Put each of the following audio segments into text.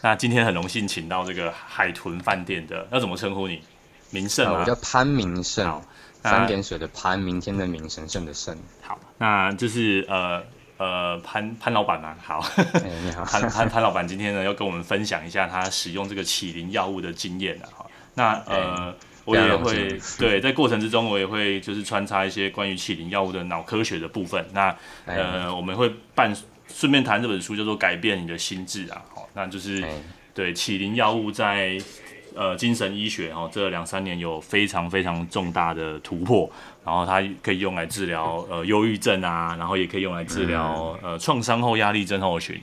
那今天很荣幸请到这个海豚饭店的，要怎么称呼你？明胜啊，我叫潘明胜，三点水的潘，明天的明，神圣的圣。好，那就是呃呃潘潘老板嘛。好，欸、你好，潘潘潘老板今天呢要跟我们分享一下他使用这个启灵药物的经验啊。那呃。欸我也会对，在过程之中，我也会就是穿插一些关于启灵药物的脑科学的部分。那呃，我们会办顺便谈这本书，叫做《改变你的心智》啊。好，那就是对启灵药物在呃精神医学哦这两三年有非常非常重大的突破。然后它可以用来治疗呃忧郁症啊，然后也可以用来治疗呃创伤后压力症候群。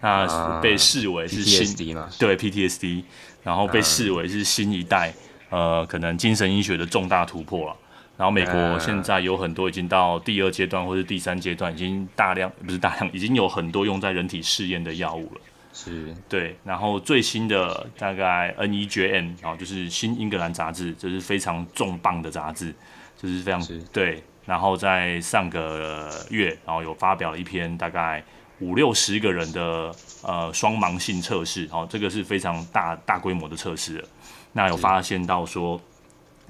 那被视为是新？对 PTSD，然后被视为是新一代。呃，可能精神医学的重大突破了。然后美国现在有很多已经到第二阶段或是第三阶段，已经大量不是大量，已经有很多用在人体试验的药物了。是，对。然后最新的大概 NEJM，啊就是新英格兰杂志，这是非常重磅的杂志，就是非常是对。然后在上个月，然后有发表了一篇大概五六十个人的呃双盲性测试，然后这个是非常大大规模的测试了。那有发现到说，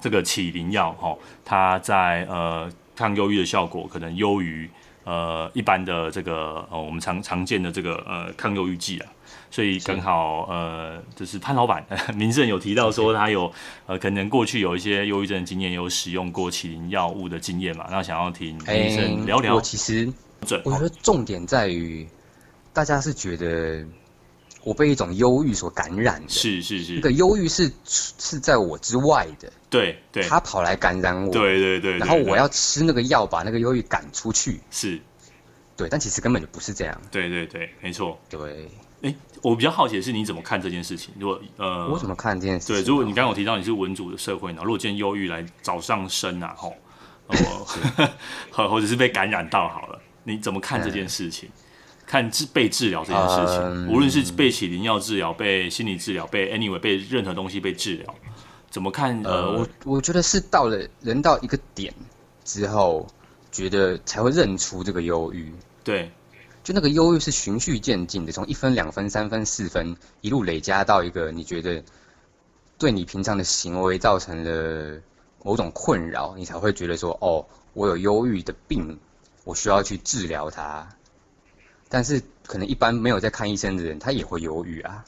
这个起灵药哈，它在呃抗忧郁的效果可能优于呃一般的这个呃我们常常见的这个呃抗忧郁剂啊，所以刚好呃就是潘老板 明胜有提到说他有呃可能过去有一些忧郁症的经验，有使用过启灵药物的经验嘛，那想要听医生聊聊。我其实我觉得重点在于大家是觉得。我被一种忧郁所感染的，是是是，那个忧郁是是在我之外的，对对，他跑来感染我，对对对，然后我要吃那个药把那个忧郁赶出去，是，对，但其实根本就不是这样，对对对，没错，对，哎，我比较好奇的是你怎么看这件事情？如果呃，我怎么看这件事情？对，如果你刚刚有提到你是文主的社会呢，如果今天忧郁来找上身啊，吼，或 或者是被感染到好了，你怎么看这件事情？看治被治疗这件事情，嗯、无论是被起灵药治疗、被心理治疗、被 anyway 被任何东西被治疗，怎么看？呃，我我觉得是到了人到一个点之后，觉得才会认出这个忧郁。对，就那个忧郁是循序渐进的，从一分、两分、三分、四分，一路累加到一个你觉得对你平常的行为造成了某种困扰，你才会觉得说：哦，我有忧郁的病，我需要去治疗它。但是可能一般没有在看医生的人，他也会忧郁啊。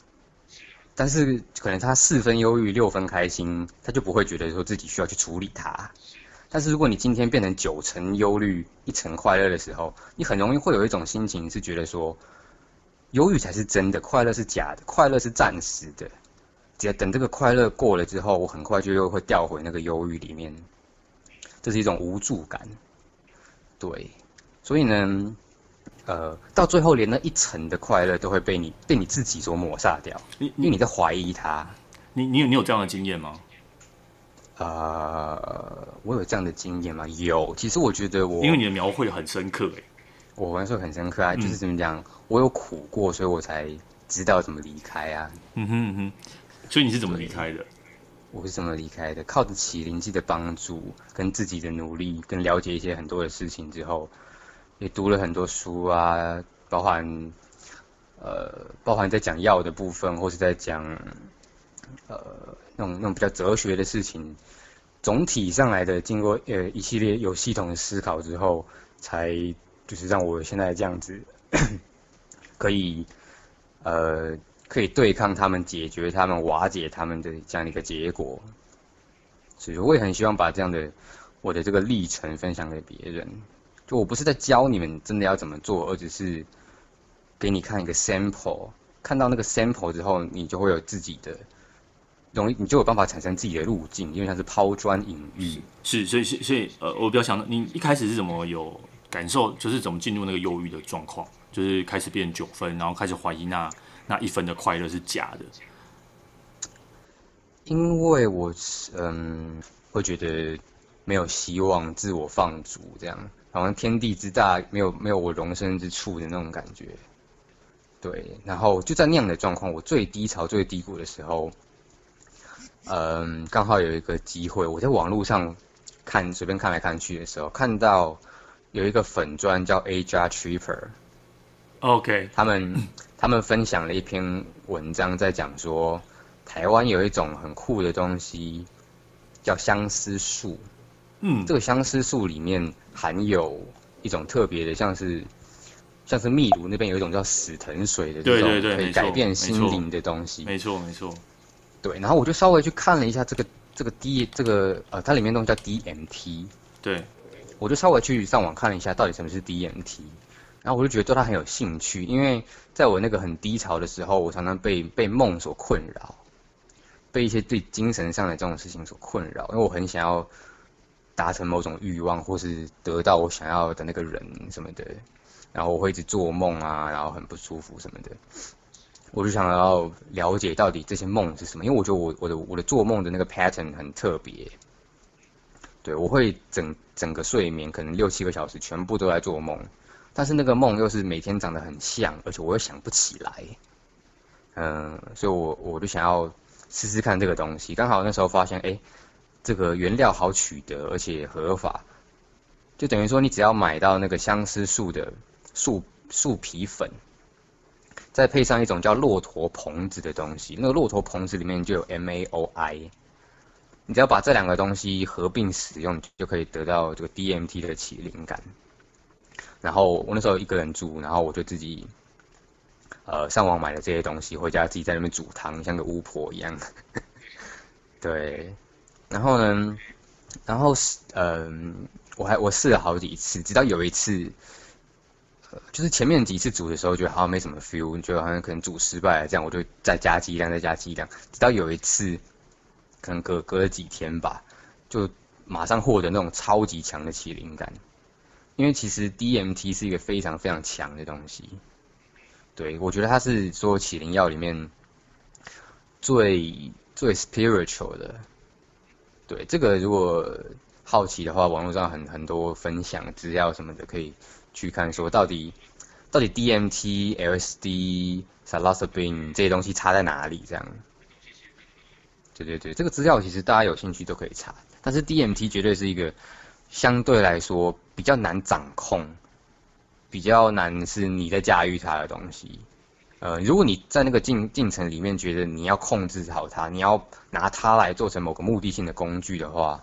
但是可能他四分忧郁，六分开心，他就不会觉得说自己需要去处理它。但是如果你今天变成九成忧虑，一成快乐的时候，你很容易会有一种心情是觉得说，忧郁才是真的，快乐是假的，快乐是暂时的。只要等这个快乐过了之后，我很快就又会掉回那个忧郁里面。这是一种无助感。对，所以呢。呃，到最后连那一层的快乐都会被你被你自己所抹杀掉，你因为你在怀疑他。你你有你有这样的经验吗？呃，我有这样的经验吗？有，其实我觉得我因为你的描绘很深刻哎，我描绘很深刻啊，就是怎么讲，嗯、我有苦过，所以我才知道怎么离开啊。嗯哼嗯哼，所以你是怎么离开的？我是怎么离开的？靠着启灵记的帮助，跟自己的努力，跟了解一些很多的事情之后。也读了很多书啊，包含，呃，包含在讲药的部分，或是在讲，呃，那种那种比较哲学的事情。总体上来的，经过呃一系列有系统的思考之后，才就是让我现在这样子，可以，呃，可以对抗他们、解决他们、瓦解他们的这样的一个结果。所以我也很希望把这样的我的这个历程分享给别人。就我不是在教你们真的要怎么做，而只是给你看一个 sample，看到那个 sample 之后，你就会有自己的容易，你就有办法产生自己的路径，因为它是抛砖引玉。是，所以，所以，所以，呃，我比较想，你一开始是怎么有感受，就是怎么进入那个忧郁的状况，就是开始变九分，然后开始怀疑那那一分的快乐是假的。因为我嗯，会觉得没有希望，自我放逐这样。好像天地之大，没有没有我容身之处的那种感觉。对，然后就在那样的状况，我最低潮、最低谷的时候，嗯，刚好有一个机会，我在网络上看，随便看来看去的时候，看到有一个粉专叫 Aja Tripper，OK，他们他们分享了一篇文章，在讲说台湾有一种很酷的东西，叫相思树。嗯，这个相思树里面含有一种特别的，像是像是秘鲁那边有一种叫死藤水的这种可以改变心灵的东西。没错，没错。对，然后我就稍微去看了一下这个这个 D 这个呃，它里面东西叫 DMT。对，我就稍微去上网看了一下，到底什么是 DMT。然后我就觉得对它很有兴趣，因为在我那个很低潮的时候，我常常被被梦所困扰，被一些对精神上的这种事情所困扰，因为我很想要达成某种欲望，或是得到我想要的那个人什么的，然后我会一直做梦啊，然后很不舒服什么的，我就想要了解到底这些梦是什么，因为我觉得我我的我的做梦的那个 pattern 很特别，对，我会整整个睡眠可能六七个小时全部都在做梦。但是那个梦又是每天长得很像，而且我又想不起来，嗯，所以我我就想要试试看这个东西。刚好那时候发现，哎，这个原料好取得，而且合法，就等于说你只要买到那个相思树的树树皮粉，再配上一种叫骆驼硼子的东西，那个骆驼硼子里面就有 MAOI，你只要把这两个东西合并使用，就可以得到这个 DMT 的起灵感。然后我那时候一个人住，然后我就自己，呃，上网买了这些东西，回家自己在那边煮汤，像个巫婆一样。对，然后呢，然后是嗯、我还我试了好几次，直到有一次，就是前面几次煮的时候，觉得好像没什么 feel，你觉得好像可能煮失败了，这样我就再加剂量，再加剂量，直到有一次，可能隔隔了几天吧，就马上获得那种超级强的起灵感。因为其实 DMT 是一个非常非常强的东西，对，我觉得它是所有起灵药里面最最 spiritual 的。对，这个如果好奇的话，网络上很很多分享资料什么的，可以去看，说到底到底 DMT、LSD、salasabin 这些东西差在哪里？这样。对对对，这个资料其实大家有兴趣都可以查，但是 DMT 绝对是一个。相对来说比较难掌控，比较难是你在驾驭它的东西。呃，如果你在那个进进程里面觉得你要控制好它，你要拿它来做成某个目的性的工具的话，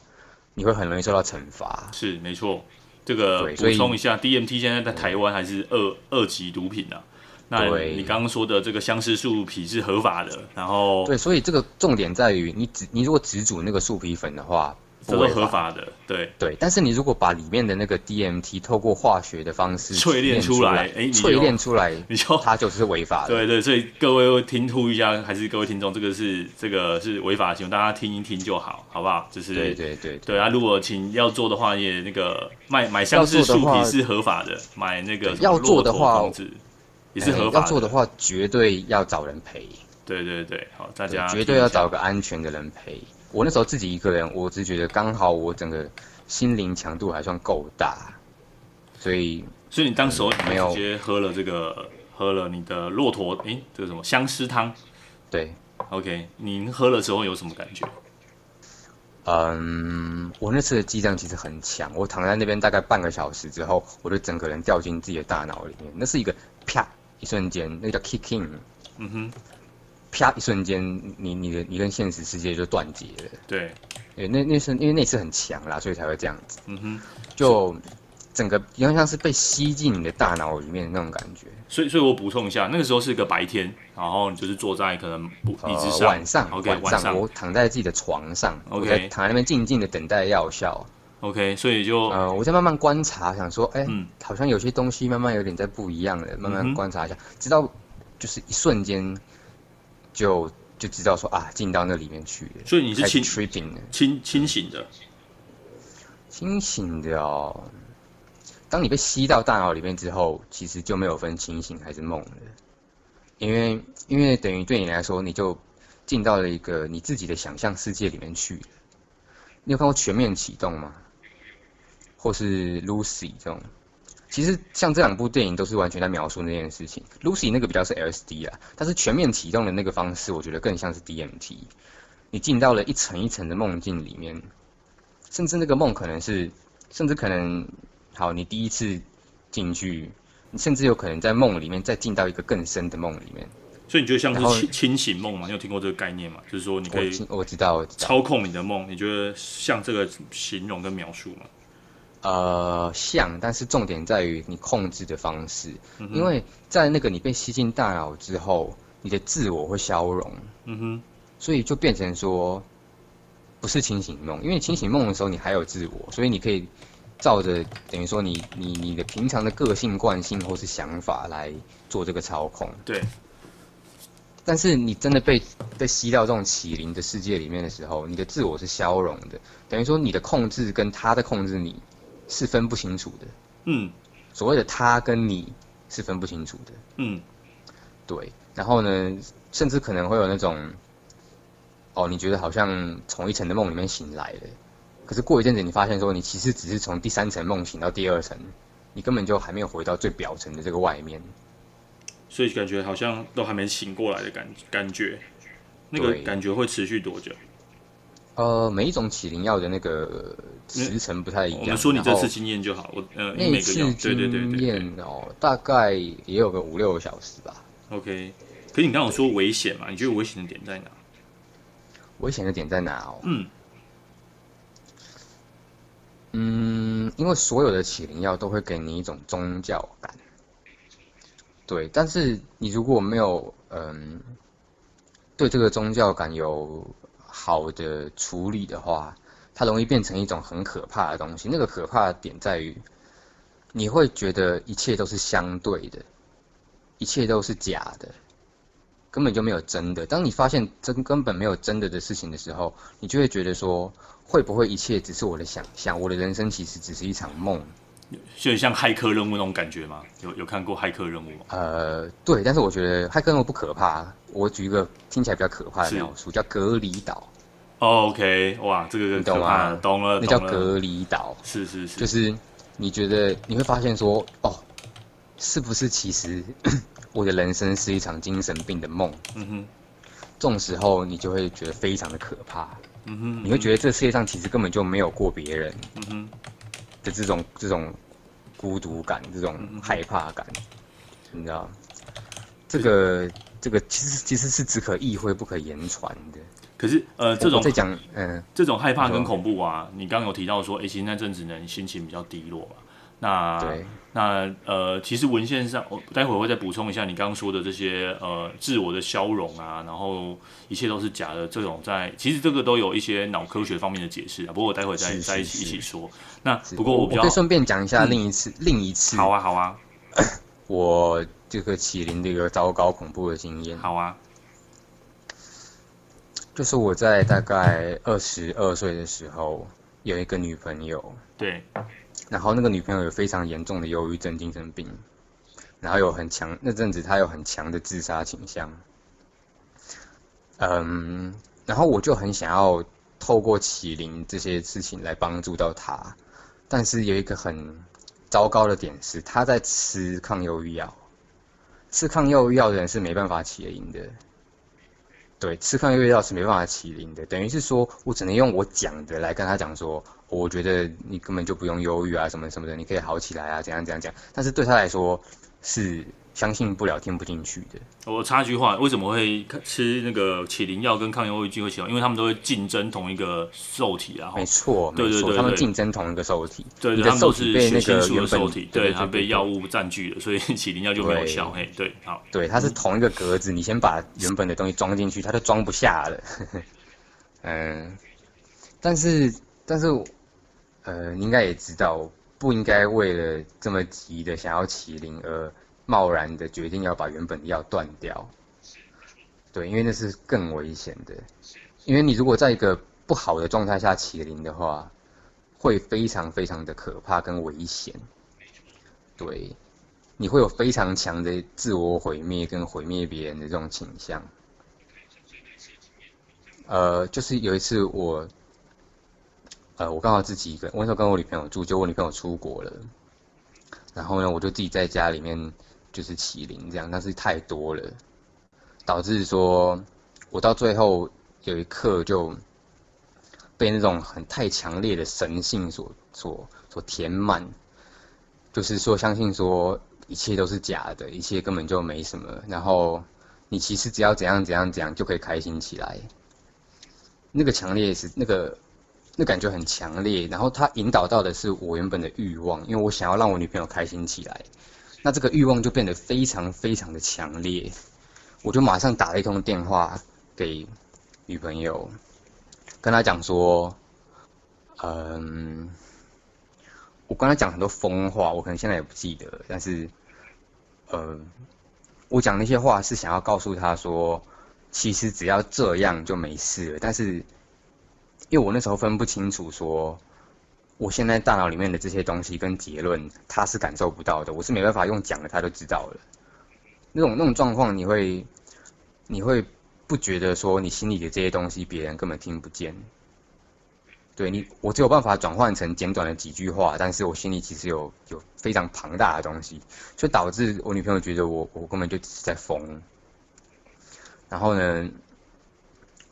你会很容易受到惩罚。是没错，这个补充一下，DMT 现在在台湾还是二二级毒品啊。那你刚刚说的这个相思树皮是合法的，然后对，所以这个重点在于你只你如果只煮那个树皮粉的话。这是合法的，对对，但是你如果把里面的那个 DMT 透过化学的方式淬炼出来，哎，淬炼出来，你就它就是违法的。对对，所以各位听呼一下，还是各位听众，这个是这个是违法的行为，大家听一听就好，好不好？就是对对对对啊，如果请要做的话，也那个卖买相思树皮是合法的，买那个要做的话也是合法的。要做的话，绝对要找人赔。对对对，好，大家绝对要找个安全的人陪。我那时候自己一个人，我只觉得刚好我整个心灵强度还算够大，所以所以你当时候没有直接喝了这个喝了你的骆驼诶，这个什么相思汤？对，OK，您喝了之后有什么感觉？嗯，我那次的剂量其实很强，我躺在那边大概半个小时之后，我就整个人掉进自己的大脑里面，那是一个啪一瞬间，那个叫 kick in，嗯哼。啪！一瞬间，你你的你跟现实世界就断绝了。对，对，那那是因为那次很强啦，所以才会这样子。嗯哼，就整个好像是被吸进你的大脑里面的那种感觉。所以，所以我补充一下，那个时候是个白天，然后你就是坐在可能椅子上，呃、晚上，OK，晚上我躺在自己的床上，OK，躺在那边静静的等待药效，OK，所以就呃，我在慢慢观察，想说，哎、欸嗯，好像有些东西慢慢有点在不一样了，慢慢观察一下，嗯、直到就是一瞬间。就就知道说啊，进到那里面去了。所以你是清清清醒的，清醒的哦。当你被吸到大脑里面之后，其实就没有分清醒还是梦了，因为因为等于对你来说，你就进到了一个你自己的想象世界里面去了。你有看过《全面启动》吗？或是 Lucy 这种？其实像这两部电影都是完全在描述那件事情。Lucy 那个比较是 LSD 啊，但是全面启动的那个方式，我觉得更像是 DMT。你进到了一层一层的梦境里面，甚至那个梦可能是，甚至可能，好，你第一次进去，你甚至有可能在梦里面再进到一个更深的梦里面。所以你觉得像是清清醒梦吗？你有听过这个概念吗？就是说你可以我，我知道，操控你的梦。你觉得像这个形容跟描述吗？呃，像，但是重点在于你控制的方式，嗯、因为在那个你被吸进大脑之后，你的自我会消融，嗯哼，所以就变成说不是清醒梦，因为清醒梦的时候你还有自我，所以你可以照着等于说你你你的平常的个性惯性或是想法来做这个操控，对。但是你真的被被吸到这种启灵的世界里面的时候，你的自我是消融的，等于说你的控制跟他的控制你。是分不清楚的，嗯，所谓的他跟你是分不清楚的，嗯，对，然后呢，甚至可能会有那种，哦，你觉得好像从一层的梦里面醒来了，可是过一阵子你发现说，你其实只是从第三层梦醒到第二层，你根本就还没有回到最表层的这个外面，所以感觉好像都还没醒过来的感感觉，那个感觉会持续多久？呃，每一种启灵药的那个时程不太一样。我们说你这次经验就好，我呃，那次经验哦，大概也有个五六个小时吧。OK，可是你刚刚有说危险嘛？你觉得危险的点在哪？危险的点在哪哦？嗯嗯，因为所有的起灵药都会给你一种宗教感，对。但是你如果没有嗯，对这个宗教感有。好的处理的话，它容易变成一种很可怕的东西。那个可怕的点在于，你会觉得一切都是相对的，一切都是假的，根本就没有真的。当你发现真根本没有真的的事情的时候，你就会觉得说，会不会一切只是我的想象？我的人生其实只是一场梦。就像骇客任务那种感觉吗？有有看过骇客任务吗？呃，对，但是我觉得骇客任务不可怕。我举一个听起来比较可怕的描述，叫隔离岛。Oh, OK，哇，这个你懂吗？懂了，那叫隔离岛。是是是，就是你觉得你会发现说，哦，是不是其实 我的人生是一场精神病的梦？嗯哼，这种时候你就会觉得非常的可怕。嗯哼，你会觉得这世界上其实根本就没有过别人。嗯哼。的这种这种孤独感，这种害怕感，你知道，这个这个其实其实是只可意会不可言传的。可是呃，这种在讲嗯，这种害怕跟恐怖啊，你刚刚有提到说，哎，其实那阵子呢，心情比较低落吧？那对。那呃，其实文献上，我待会儿会再补充一下你刚刚说的这些呃，自我的消融啊，然后一切都是假的这种在，在其实这个都有一些脑科学方面的解释啊。不过我待会儿再是是是在一起一起说。那不过我比较我可以顺便讲一下另一次、嗯、另一次。好啊，好啊。我这个麒麟的一个糟糕恐怖的经验。好啊。就是我在大概二十二岁的时候有一个女朋友。对。然后那个女朋友有非常严重的忧郁症、精神病，然后有很强那阵子她有很强的自杀倾向，嗯，然后我就很想要透过启灵这些事情来帮助到她，但是有一个很糟糕的点是，她在吃抗忧郁药，吃抗忧郁药的人是没办法启灵的。对，吃抗忧郁药是没办法启灵的，等于是说我只能用我讲的来跟他讲说，我觉得你根本就不用忧郁啊，什么什么的，你可以好起来啊，怎样怎样讲。但是对他来说是相信不了、听不进去的。我插一句话，为什么会吃那个启灵药跟抗忧郁剂会起来？因为他们都会竞争同一个受体啊。没错，没错，对对对对，他们竞争同一个受体。对，对，对，他们都是被那个原受体，对，它被药物占据了，所以启灵药就没有效。嘿，对，好，对，它是同一个格子，你先把原本的东西装进去，它就装不下了。嗯，但是，但是。呃，你应该也知道，不应该为了这么急的想要麒麟而贸然的决定要把原本的药断掉。对，因为那是更危险的。因为你如果在一个不好的状态下麒麟的话，会非常非常的可怕跟危险。对，你会有非常强的自我毁灭跟毁灭别人的这种倾向。呃，就是有一次我。呃，我刚好自己一个人，我那时候跟我女朋友住，就我女朋友出国了，然后呢，我就自己在家里面就是启灵这样，但是太多了，导致说我到最后有一刻就被那种很太强烈的神性所所所填满，就是说相信说一切都是假的，一切根本就没什么。然后你其实只要怎样怎样怎样就可以开心起来。那个强烈是那个那感觉很强烈，然后他引导到的是我原本的欲望，因为我想要让我女朋友开心起来，那这个欲望就变得非常非常的强烈，我就马上打了一通电话给女朋友，跟她讲说，嗯。我刚才讲很多疯话，我可能现在也不记得，但是，呃，我讲那些话是想要告诉她说，其实只要这样就没事了。但是，因为我那时候分不清楚说，我现在大脑里面的这些东西跟结论，他是感受不到的，我是没办法用讲的，他就知道了。那种那种状况，你会，你会不觉得说你心里的这些东西，别人根本听不见。对你，我只有办法转换成简短的几句话，但是我心里其实有有非常庞大的东西，就导致我女朋友觉得我我根本就只是在疯。然后呢，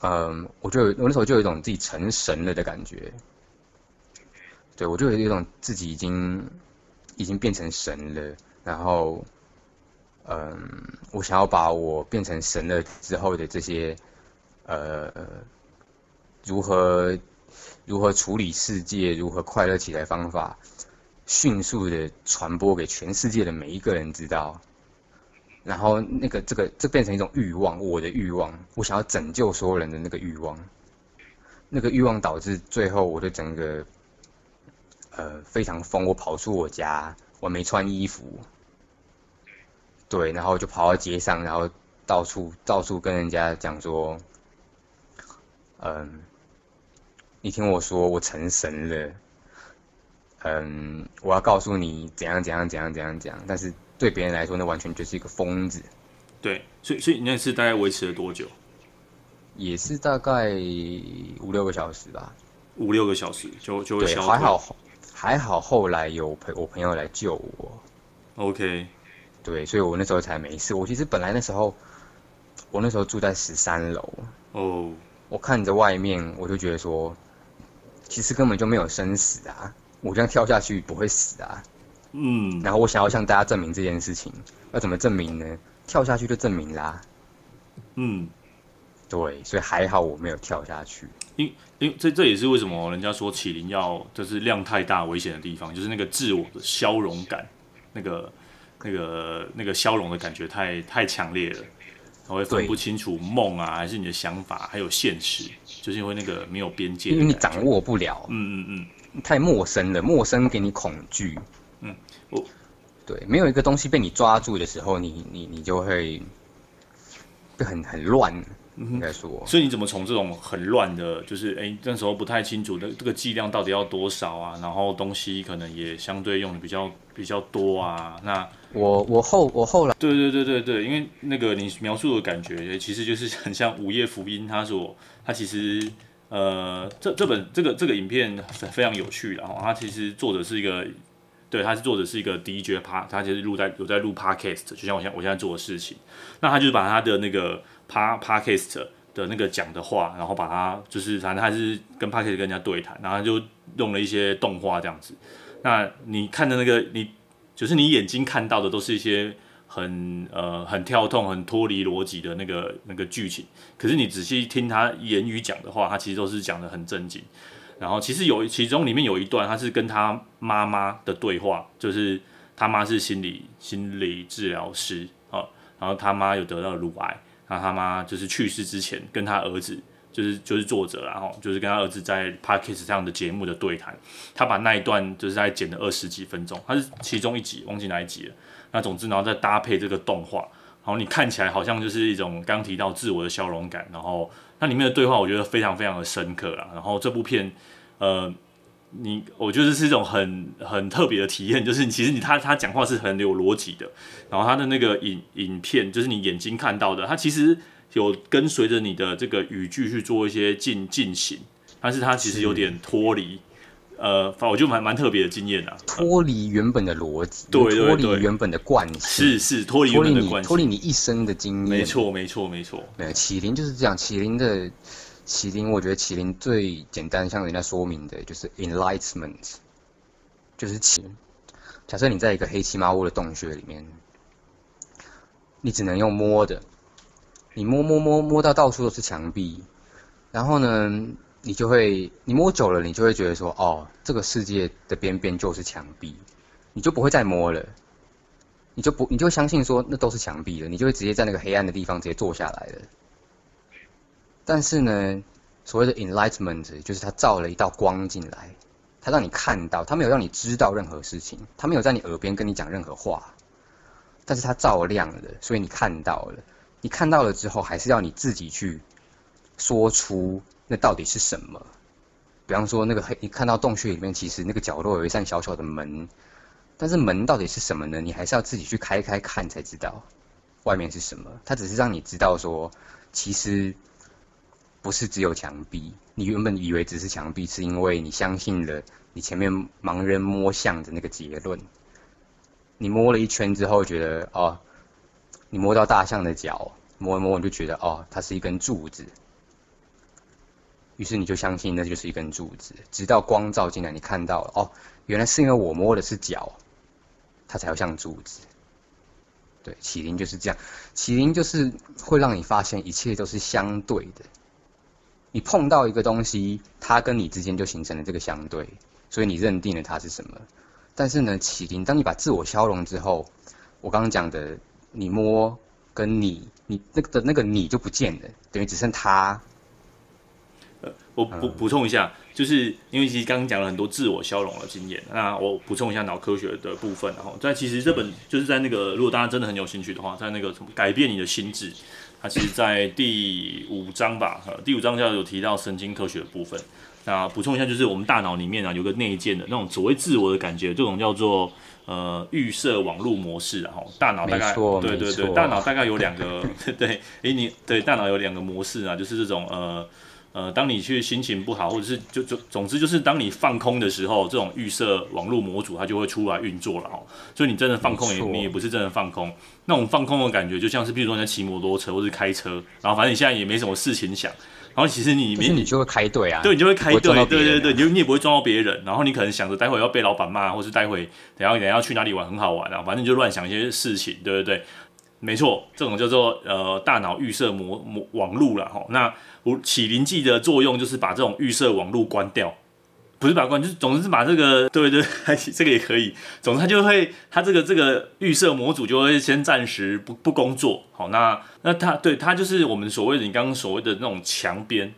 嗯，我就我那时候就有一种自己成神了的感觉，对，我就有一种自己已经已经变成神了，然后，嗯，我想要把我变成神了之后的这些，呃，如何。如何处理世界，如何快乐起来方法，迅速的传播给全世界的每一个人知道。然后那个这个这变成一种欲望，我的欲望，我想要拯救所有人的那个欲望。那个欲望导致最后我的整个，呃，非常疯。我跑出我家，我没穿衣服，对，然后就跑到街上，然后到处到处跟人家讲说，嗯。你听我说，我成神了。嗯，我要告诉你怎样怎样怎样怎样讲，但是对别人来说，那完全就是一个疯子。对，所以所以你那次大概维持了多久？也是大概五六个小时吧。五六个小时就就会消。还好还好，后来有朋我朋友来救我。OK。对，所以我那时候才没事。我其实本来那时候，我那时候住在十三楼。哦。Oh. 我看着外面，我就觉得说。其实根本就没有生死啊！我这样跳下去不会死啊。嗯。然后我想要向大家证明这件事情，要怎么证明呢？跳下去就证明啦。嗯。对，所以还好我没有跳下去。因因这这也是为什么人家说启灵要就是量太大危险的地方，就是那个自我的消融感，那个那个那个消融的感觉太太强烈了。他会分不清楚梦啊，还是你的想法，还有现实，就是因为那个没有边界，因为你掌握不了，嗯嗯嗯，太陌生了，陌生给你恐惧，嗯，我，对，没有一个东西被你抓住的时候，你你你就会，就很很乱。应该说，所以你怎么从这种很乱的，就是哎、欸，那时候不太清楚的这个剂量到底要多少啊？然后东西可能也相对用的比较比较多啊。那我我后我后来，对对对对对，因为那个你描述的感觉，其实就是 很像《午夜福音》。他所他其实呃，这这本这个这个影片非常有趣，然后他其实作者是一个，对，他是作者是一个 DJ 趴，他其实录在有在录 Podcast，就像我现我现在做的事情。那他就是把他的那个。帕 Podcast 的那个讲的话，然后把它就是反正他是跟 Podcast 跟人家对谈，然后就用了一些动画这样子。那你看的那个你就是你眼睛看到的都是一些很呃很跳动、很脱离逻辑的那个那个剧情，可是你仔细听他言语讲的话，他其实都是讲的很正经。然后其实有其中里面有一段，他是跟他妈妈的对话，就是他妈是心理心理治疗师啊，然后他妈有得到乳癌。那他妈就是去世之前，跟他儿子就是就是作者，然后就是跟他儿子在 Podcast 这样的节目的对谈，他把那一段就是在剪了二十几分钟，他是其中一集，忘记哪一集了。那总之，然后再搭配这个动画，然后你看起来好像就是一种刚提到自我的消融感，然后那里面的对话我觉得非常非常的深刻啦。然后这部片，呃。你我觉得是一种很很特别的体验，就是其实你他他讲话是很有逻辑的，然后他的那个影影片，就是你眼睛看到的，他其实有跟随着你的这个语句去做一些进进行，但是他其实有点脱离，是呃，反正我觉得蛮蛮特别的经验啊，脱离原本的逻辑，对，脱离原本的惯性，是是脱离原本的惯性，脱离你一生的经验，没错没错没错，没有启灵就是这样，麒麟的。麒麟，我觉得麒麟最简单，像人家说明的，就是 enlightenment，就是启，假设你在一个黑漆麻乌的洞穴里面，你只能用摸的，你摸摸摸摸到到处都是墙壁，然后呢，你就会你摸久了，你就会觉得说，哦，这个世界的边边就是墙壁，你就不会再摸了，你就不你就相信说那都是墙壁了，你就会直接在那个黑暗的地方直接坐下来了。但是呢，所谓的 enlightenment 就是它照了一道光进来。它让你看到，它没有让你知道任何事情，它没有在你耳边跟你讲任何话，但是它照亮了，所以你看到了。你看到了之后，还是要你自己去说出那到底是什么。比方说，那个黑，你看到洞穴里面，其实那个角落有一扇小小的门，但是门到底是什么呢？你还是要自己去开开看才知道外面是什么。它只是让你知道说，其实。不是只有墙壁，你原本以为只是墙壁，是因为你相信了你前面盲人摸象的那个结论。你摸了一圈之后，觉得哦，你摸到大象的脚，摸一摸你就觉得哦，它是一根柱子。于是你就相信那就是一根柱子，直到光照进来，你看到了哦，原来是因为我摸的是脚，它才会像柱子。对，启灵就是这样，启灵就是会让你发现一切都是相对的。你碰到一个东西，它跟你之间就形成了这个相对，所以你认定了它是什么。但是呢，启灵，当你把自我消融之后，我刚刚讲的，你摸跟你，你那个的那个你就不见了，等于只剩他。呃，我补补充一下，就是因为其实刚刚讲了很多自我消融的经验，那我补充一下脑科学的部分，然后在其实这本就是在那个，如果大家真的很有兴趣的话，在那个什么改变你的心智。它其实，在第五章吧，第五章就有提到神经科学的部分。那补充一下，就是我们大脑里面啊，有个内建的那种所谓自我的感觉，这种叫做呃预设网络模式，然后大脑大概对对对，大脑大概有两个 对，诶你对大脑有两个模式啊，就是这种呃。呃，当你去心情不好，或者是就就总之就是当你放空的时候，这种预设网络模组它就会出来运作了哦。所以你真的放空也，你也不是真的放空。那种放空的感觉，就像是比如说你在骑摩托车或是开车，然后反正你现在也没什么事情想，然后其实你你就会开队啊，对，你就会开队，对对对，你就你也不会撞到别人，然后你可能想着待会要被老板骂，或是待会等下等下去哪里玩很好玩啊，反正就乱想一些事情，对不对，对？没错，这种叫做呃大脑预设模模网路了哈。那我启灵剂的作用就是把这种预设网路关掉，不是把它关，就是总之是把这个对对，这个也可以。总之它就会，它这个这个预设模组就会先暂时不不工作。好，那那它对它就是我们所谓的你刚刚所谓的那种墙边。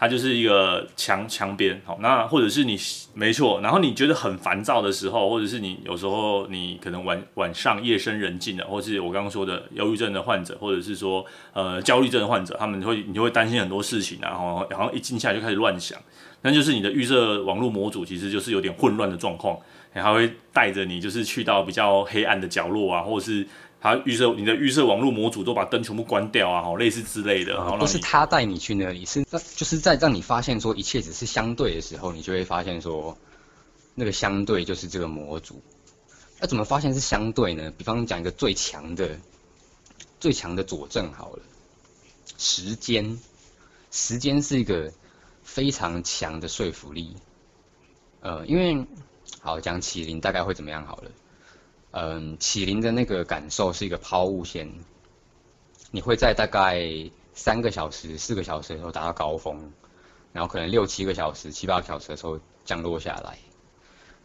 它就是一个墙墙边，好，那或者是你没错，然后你觉得很烦躁的时候，或者是你有时候你可能晚晚上夜深人静的，或是我刚刚说的忧郁症的患者，或者是说呃焦虑症的患者，他们会你就会担心很多事情啊，然后然后一静下来就开始乱想，那就是你的预设网络模组其实就是有点混乱的状况，还会带着你就是去到比较黑暗的角落啊，或者是。他预设你的预设网络模组都把灯全部关掉啊，好类似之类的。不、嗯、是他带你去那里，是在就是在让你发现说一切只是相对的时候，你就会发现说那个相对就是这个模组。那怎么发现是相对呢？比方讲一个最强的、最强的佐证好了，时间，时间是一个非常强的说服力。呃，因为好讲麒麟大概会怎么样好了。嗯，起灵的那个感受是一个抛物线，你会在大概三个小时、四个小时的时候达到高峰，然后可能六七个小时、七八个小时的时候降落下来。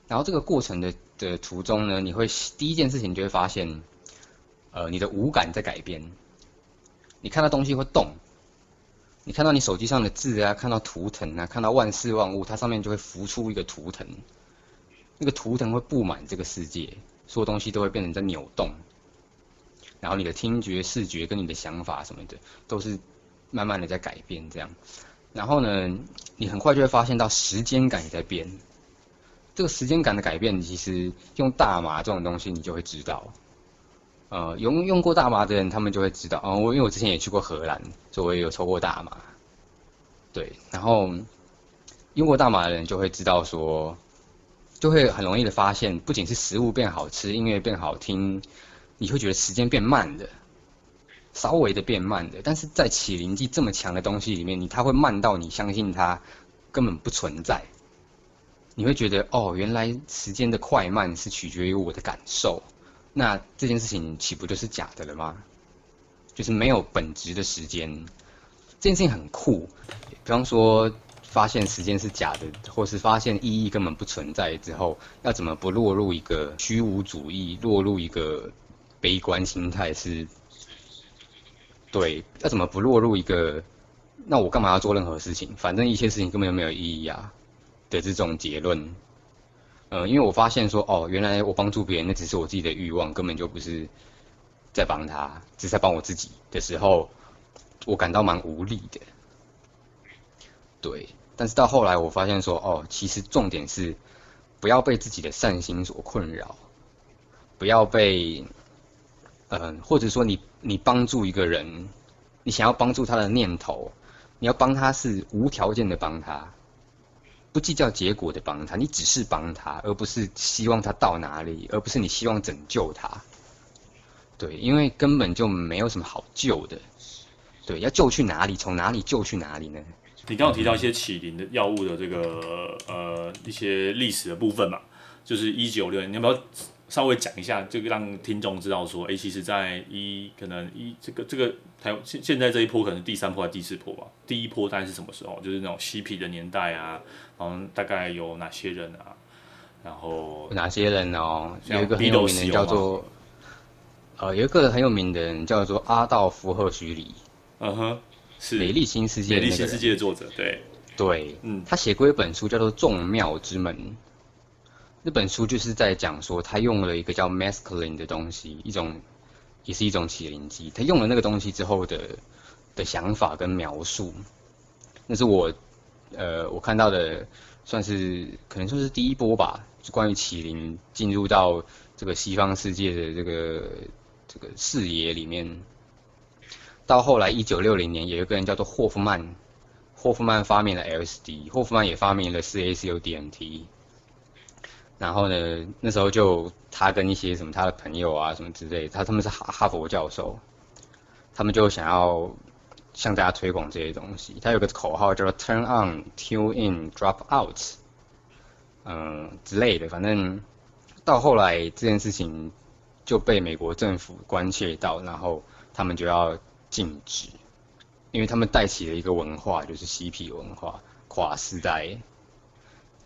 然后这个过程的的途中呢，你会第一件事情就会发现，呃，你的五感在改变。你看到东西会动，你看到你手机上的字啊，看到图腾啊，看到万事万物，它上面就会浮出一个图腾，那个图腾会布满这个世界。所有东西都会变成在扭动，然后你的听觉、视觉跟你的想法什么的，都是慢慢的在改变这样。然后呢，你很快就会发现到时间感也在变。这个时间感的改变，其实用大麻这种东西，你就会知道。呃，用用过大麻的人，他们就会知道。哦，我因为我之前也去过荷兰，所以我也有抽过大麻。对，然后用过大麻的人就会知道说。就会很容易的发现，不仅是食物变好吃，音乐变好听，你会觉得时间变慢的，稍微的变慢的。但是在启灵剂这么强的东西里面，你它会慢到你相信它根本不存在。你会觉得哦，原来时间的快慢是取决于我的感受。那这件事情岂不就是假的了吗？就是没有本质的时间，这件事情很酷。比方说，发现时间是假的，或是发现意义根本不存在之后，要怎么不落入一个虚无主义，落入一个悲观心态？是，对，要怎么不落入一个？那我干嘛要做任何事情？反正一切事情根本就没有意义啊的这种结论。呃，因为我发现说，哦，原来我帮助别人，那只是我自己的欲望，根本就不是在帮他，只是在帮我自己的时候，我感到蛮无力的。对，但是到后来我发现说，哦，其实重点是不要被自己的善心所困扰，不要被，嗯、或者说你你帮助一个人，你想要帮助他的念头，你要帮他是无条件的帮他。不计较结果的帮他，你只是帮他，而不是希望他到哪里，而不是你希望拯救他。对，因为根本就没有什么好救的。对，要救去哪里？从哪里救去哪里呢？你刚刚提到一些起灵的药物的这个呃一些历史的部分嘛，就是一九六，你要不要？稍微讲一下，这个让听众知道说，哎、欸，其实，在一可能一这个这个台现现在这一波可能第三波还是第四波吧？第一波大概是什么时候？就是那种嬉皮的年代啊，然后大概有哪些人啊？然后哪些人哦？有一个很有名的叫做，呃，有一个很有名的人叫做阿道夫·赫胥黎。嗯哼，是美丽新世界，美丽新世界的作者，对对，嗯，他写过一本书叫做《众妙之门》。那本书就是在讲说，他用了一个叫 mescaline 的东西，一种也是一种启灵机。他用了那个东西之后的的想法跟描述，那是我呃我看到的，算是可能算是第一波吧，就关于启灵进入到这个西方世界的这个这个视野里面。到后来一九六零年，有一个人叫做霍夫曼，霍夫曼发明了 LSD，霍夫曼也发明了四 ACO DMT。然后呢，那时候就他跟一些什么他的朋友啊什么之类，他他们是哈哈佛教授，他们就想要向大家推广这些东西。他有个口号叫做 “Turn on, tune in, drop out”，嗯之类的。反正到后来这件事情就被美国政府关切到，然后他们就要禁止，因为他们带起了一个文化，就是嬉皮文化，跨时代。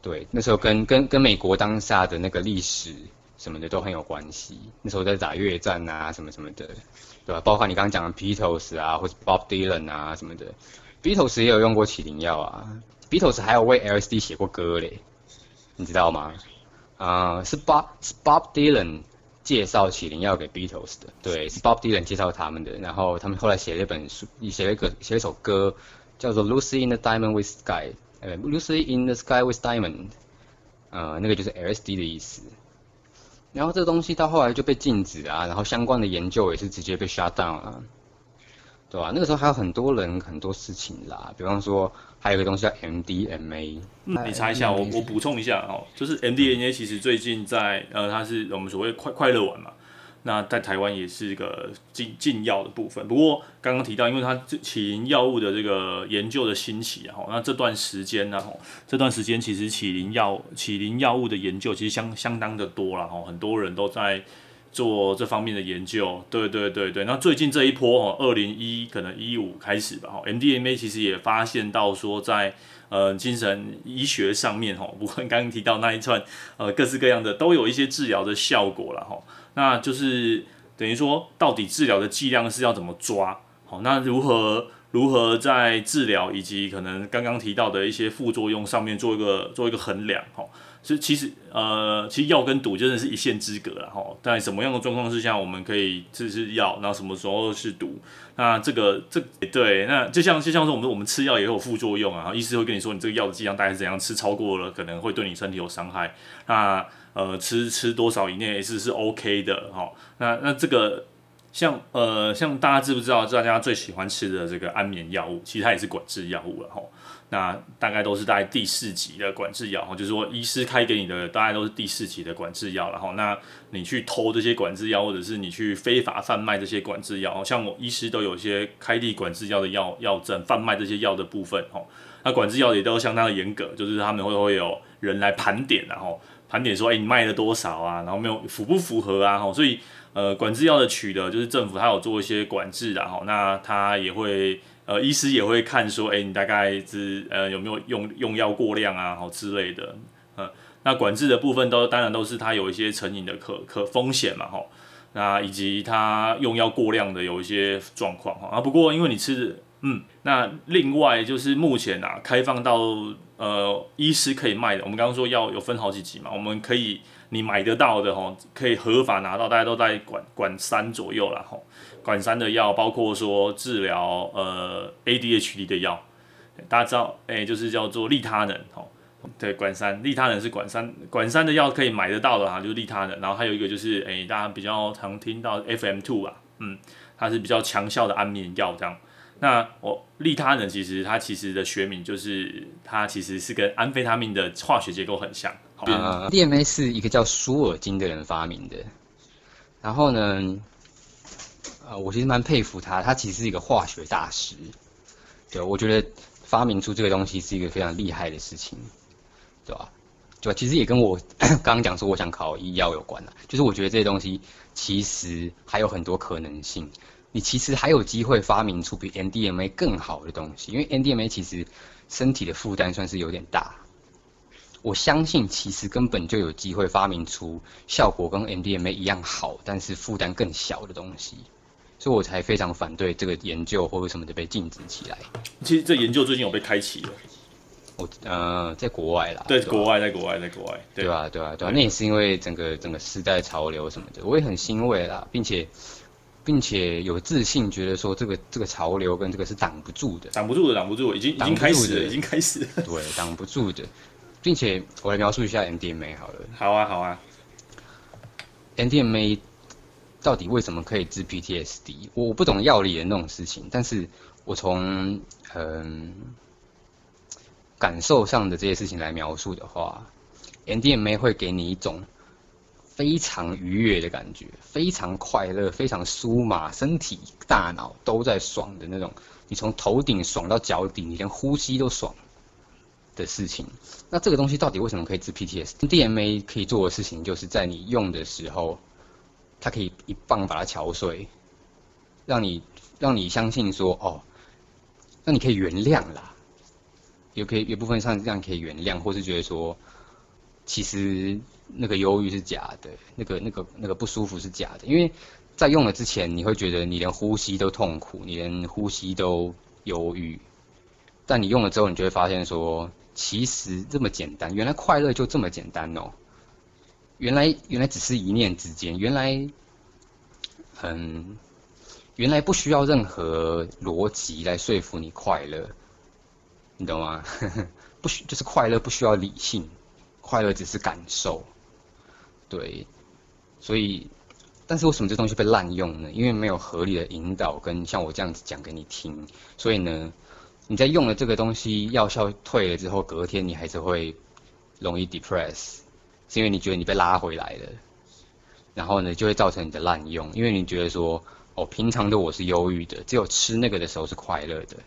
对，那时候跟跟跟美国当下的那个历史什么的都很有关系。那时候在打越战啊，什么什么的，对吧？包括你刚刚讲的 Beatles 啊，或者 Bob Dylan 啊什么的，Beatles 也有用过启灵药啊。Beatles 还有为 LSD 写过歌嘞，你知道吗？啊、是 Bob 是 Bob Dylan 介绍启灵药给 Beatles 的，对，是 Bob Dylan 介绍他们的。然后他们后来写了一本书，写了一个写了一首歌，叫做 Lucy in the Diamond with Sky。呃，Lucy in the Sky with Diamond，呃，那个就是 LSD 的意思。然后这个东西到后来就被禁止啊，然后相关的研究也是直接被 shut down 啊，对吧、啊？那个时候还有很多人很多事情啦，比方说还有一个东西叫 MDMA。嗯，你查一下，我我补充一下哦，就是 MDMA 其实最近在呃，它是我们所谓快快乐丸嘛。那在台湾也是一个禁禁药的部分，不过刚刚提到，因为它启灵药物的这个研究的兴起，然后那这段时间呢，这段时间其实启灵药启灵药物的研究其实相相当的多了哈，很多人都在做这方面的研究，对对对对。那最近这一波哦，二零一可能一五开始吧，哈，MDMA 其实也发现到说在呃精神医学上面哈，不过刚刚提到那一串呃各式各样的都有一些治疗的效果了哈。那就是等于说，到底治疗的剂量是要怎么抓？好，那如何如何在治疗以及可能刚刚提到的一些副作用上面做一个做一个衡量？哈，就其实呃，其实药跟毒真的是一线之隔了哈。在什么样的状况之下，我们可以吃吃药，然后什么时候是毒？那这个这对，那就像就像说我们我们吃药也有副作用啊，医师会跟你说你这个药的剂量大概是怎样，吃超过了可能会对你身体有伤害。那呃，吃吃多少以内是是 OK 的哈、那那这个像呃，像大家知不知道，大家最喜欢吃的这个安眠药物，其实它也是管制药物了吼。那大概都是在第四级的管制药，就是说医师开给你的，大概都是第四级的管制药。然后，那你去偷这些管制药，或者是你去非法贩卖这些管制药，像我医师都有一些开立管制药的药药证，贩卖这些药的部分，吼，那管制药也都相当的严格，就是他们会会有人来盘点，然后盘点说，哎，你卖了多少啊？然后没有符不符合啊？吼，所以呃，管制药的取得，就是政府它有做一些管制，然后那它也会。呃，医师也会看说，哎，你大概是呃有没有用用药过量啊，好之类的，嗯，那管制的部分都当然都是它有一些成瘾的可可风险嘛，哈，那以及它用药过量的有一些状况哈，啊，不过因为你吃，嗯，那另外就是目前啊开放到呃医师可以卖的，我们刚刚说药有分好几级嘛，我们可以你买得到的吼，可以合法拿到，大家都在管管三左右了吼。管三的药，包括说治疗呃 ADHD 的药，大家知道，哎、就是叫做利他能，吼，对，管三，利他能是管三，管三的药可以买得到的哈，就是利他能，然后还有一个就是，哎、大家比较常听到 FM two 啊，嗯，它是比较强效的安眠药这样。那我利他能其实它其实的学名就是，它其实是跟安非他命的化学结构很像。啊，MDMA 是一个叫舒尔金的人发明的，然后呢？啊，我其实蛮佩服他，他其实是一个化学大师。对，我觉得发明出这个东西是一个非常厉害的事情，对吧？对吧？其实也跟我 刚刚讲说我想考医药有关了，就是我觉得这些东西其实还有很多可能性。你其实还有机会发明出比 NDMA 更好的东西，因为 NDMA 其实身体的负担算是有点大。我相信其实根本就有机会发明出效果跟 MDMA 一样好，但是负担更小的东西。所以我才非常反对这个研究或者什么的被禁止起来。其实这研究最近有被开启了。我呃，在国外啦。对，国外，在国外，在国外。对啊，对啊，对啊。那也是因为整个整个时代潮流什么的，我也很欣慰啦，并且并且有自信，觉得说这个这个潮流跟这个是挡不住的。挡不住的，挡不住，已经已经开始了，已经开始了。对，挡不住的，并且我来描述一下 MDMA 好了。好啊，好啊。MDMA。到底为什么可以治 PTSD？我不懂药理的那种事情，但是我从嗯感受上的这些事情来描述的话，MDMA 会给你一种非常愉悦的感觉，非常快乐，非常舒麻，身体、大脑都在爽的那种。你从头顶爽到脚底，你连呼吸都爽的事情。那这个东西到底为什么可以治 P T S D M A 可以做的事情，就是在你用的时候。它可以一棒把它敲碎，让你让你相信说哦，那你可以原谅啦，有可以有部分上这样可以原谅，或是觉得说，其实那个忧郁是假的，那个那个那个不舒服是假的，因为在用了之前，你会觉得你连呼吸都痛苦，你连呼吸都忧郁，但你用了之后，你就会发现说，其实这么简单，原来快乐就这么简单哦。原来原来只是一念之间，原来，嗯，原来不需要任何逻辑来说服你快乐，你懂吗？不需就是快乐不需要理性，快乐只是感受，对，所以，但是为什么这东西被滥用呢？因为没有合理的引导跟像我这样子讲给你听，所以呢，你在用了这个东西药效退了之后，隔天你还是会容易 depress。是因为你觉得你被拉回来了，然后呢，就会造成你的滥用。因为你觉得说，哦，平常的我是忧郁的，只有吃那个的时候是快乐的。